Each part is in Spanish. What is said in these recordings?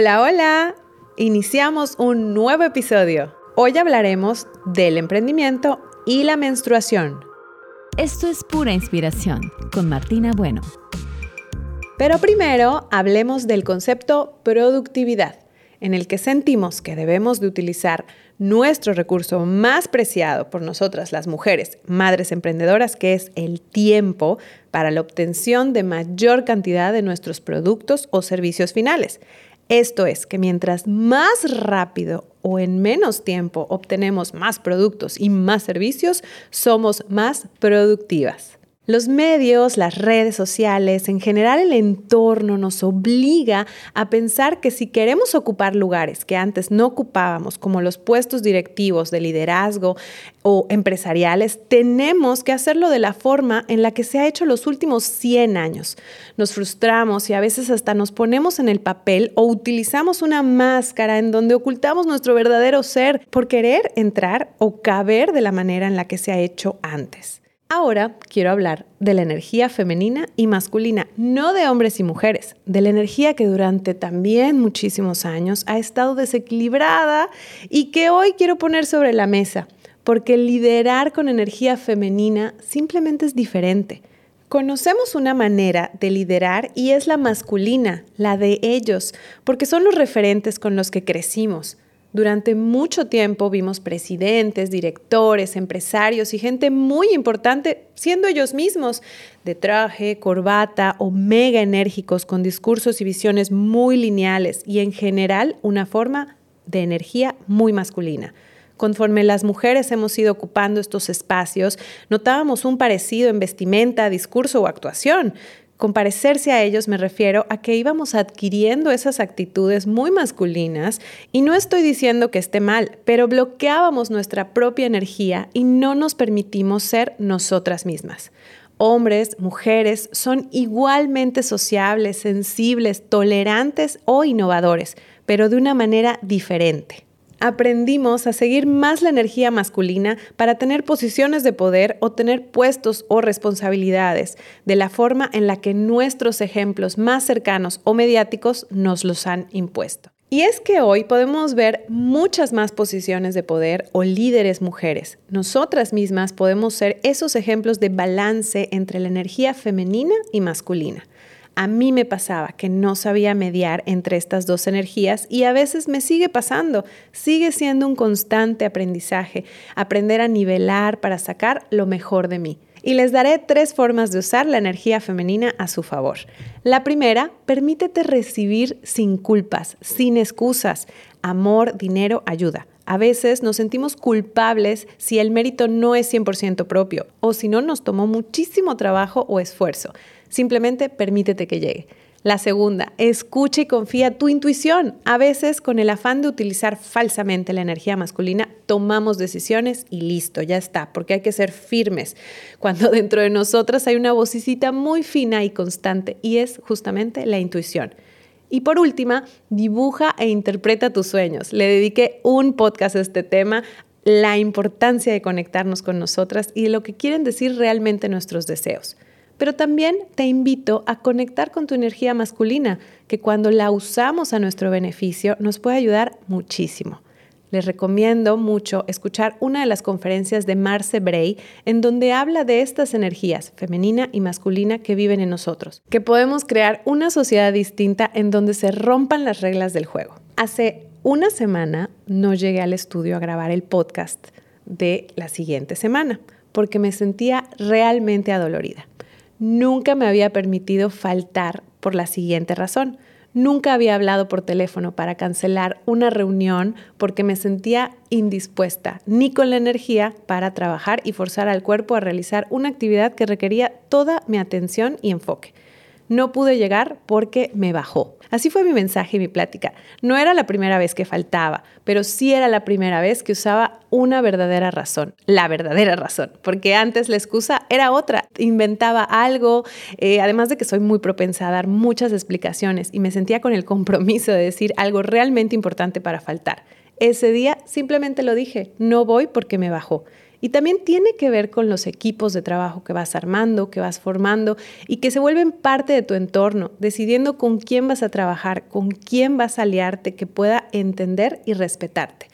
Hola, hola. Iniciamos un nuevo episodio. Hoy hablaremos del emprendimiento y la menstruación. Esto es pura inspiración con Martina Bueno. Pero primero hablemos del concepto productividad, en el que sentimos que debemos de utilizar nuestro recurso más preciado por nosotras las mujeres, madres emprendedoras, que es el tiempo para la obtención de mayor cantidad de nuestros productos o servicios finales. Esto es que mientras más rápido o en menos tiempo obtenemos más productos y más servicios, somos más productivas. Los medios, las redes sociales, en general el entorno nos obliga a pensar que si queremos ocupar lugares que antes no ocupábamos, como los puestos directivos de liderazgo o empresariales, tenemos que hacerlo de la forma en la que se ha hecho los últimos 100 años. Nos frustramos y a veces hasta nos ponemos en el papel o utilizamos una máscara en donde ocultamos nuestro verdadero ser por querer entrar o caber de la manera en la que se ha hecho antes. Ahora quiero hablar de la energía femenina y masculina, no de hombres y mujeres, de la energía que durante también muchísimos años ha estado desequilibrada y que hoy quiero poner sobre la mesa, porque liderar con energía femenina simplemente es diferente. Conocemos una manera de liderar y es la masculina, la de ellos, porque son los referentes con los que crecimos. Durante mucho tiempo vimos presidentes, directores, empresarios y gente muy importante siendo ellos mismos de traje, corbata o mega enérgicos con discursos y visiones muy lineales y en general una forma de energía muy masculina. Conforme las mujeres hemos ido ocupando estos espacios, notábamos un parecido en vestimenta, discurso o actuación. Con parecerse a ellos me refiero a que íbamos adquiriendo esas actitudes muy masculinas y no estoy diciendo que esté mal, pero bloqueábamos nuestra propia energía y no nos permitimos ser nosotras mismas. Hombres, mujeres son igualmente sociables, sensibles, tolerantes o innovadores, pero de una manera diferente aprendimos a seguir más la energía masculina para tener posiciones de poder o tener puestos o responsabilidades, de la forma en la que nuestros ejemplos más cercanos o mediáticos nos los han impuesto. Y es que hoy podemos ver muchas más posiciones de poder o líderes mujeres. Nosotras mismas podemos ser esos ejemplos de balance entre la energía femenina y masculina. A mí me pasaba que no sabía mediar entre estas dos energías y a veces me sigue pasando. Sigue siendo un constante aprendizaje, aprender a nivelar para sacar lo mejor de mí. Y les daré tres formas de usar la energía femenina a su favor. La primera, permítete recibir sin culpas, sin excusas. Amor, dinero, ayuda. A veces nos sentimos culpables si el mérito no es 100% propio o si no nos tomó muchísimo trabajo o esfuerzo. Simplemente permítete que llegue. La segunda, escucha y confía tu intuición. A veces, con el afán de utilizar falsamente la energía masculina, tomamos decisiones y listo, ya está, porque hay que ser firmes. Cuando dentro de nosotras hay una vocecita muy fina y constante, y es justamente la intuición. Y por última, dibuja e interpreta tus sueños. Le dediqué un podcast a este tema, la importancia de conectarnos con nosotras y de lo que quieren decir realmente nuestros deseos pero también te invito a conectar con tu energía masculina, que cuando la usamos a nuestro beneficio nos puede ayudar muchísimo. Les recomiendo mucho escuchar una de las conferencias de Marce Bray, en donde habla de estas energías, femenina y masculina, que viven en nosotros, que podemos crear una sociedad distinta en donde se rompan las reglas del juego. Hace una semana no llegué al estudio a grabar el podcast de la siguiente semana, porque me sentía realmente adolorida. Nunca me había permitido faltar por la siguiente razón. Nunca había hablado por teléfono para cancelar una reunión porque me sentía indispuesta, ni con la energía para trabajar y forzar al cuerpo a realizar una actividad que requería toda mi atención y enfoque. No pude llegar porque me bajó. Así fue mi mensaje y mi plática. No era la primera vez que faltaba, pero sí era la primera vez que usaba una verdadera razón, la verdadera razón, porque antes la excusa era otra. Inventaba algo, eh, además de que soy muy propensa a dar muchas explicaciones y me sentía con el compromiso de decir algo realmente importante para faltar. Ese día simplemente lo dije, no voy porque me bajó. Y también tiene que ver con los equipos de trabajo que vas armando, que vas formando y que se vuelven parte de tu entorno, decidiendo con quién vas a trabajar, con quién vas a aliarte, que pueda entender y respetarte.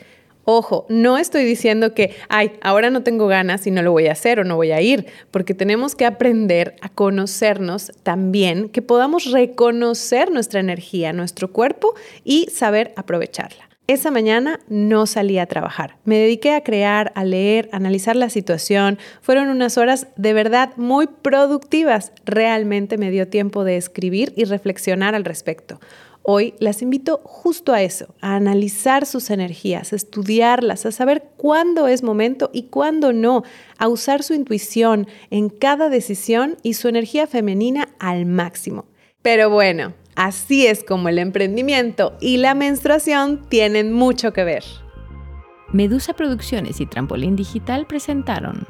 Ojo, no estoy diciendo que, ay, ahora no tengo ganas y no lo voy a hacer o no voy a ir, porque tenemos que aprender a conocernos también, que podamos reconocer nuestra energía, nuestro cuerpo y saber aprovecharla. Esa mañana no salí a trabajar. Me dediqué a crear, a leer, a analizar la situación. Fueron unas horas de verdad muy productivas. Realmente me dio tiempo de escribir y reflexionar al respecto. Hoy las invito justo a eso, a analizar sus energías, a estudiarlas, a saber cuándo es momento y cuándo no, a usar su intuición en cada decisión y su energía femenina al máximo. Pero bueno, así es como el emprendimiento y la menstruación tienen mucho que ver. Medusa Producciones y Trampolín Digital presentaron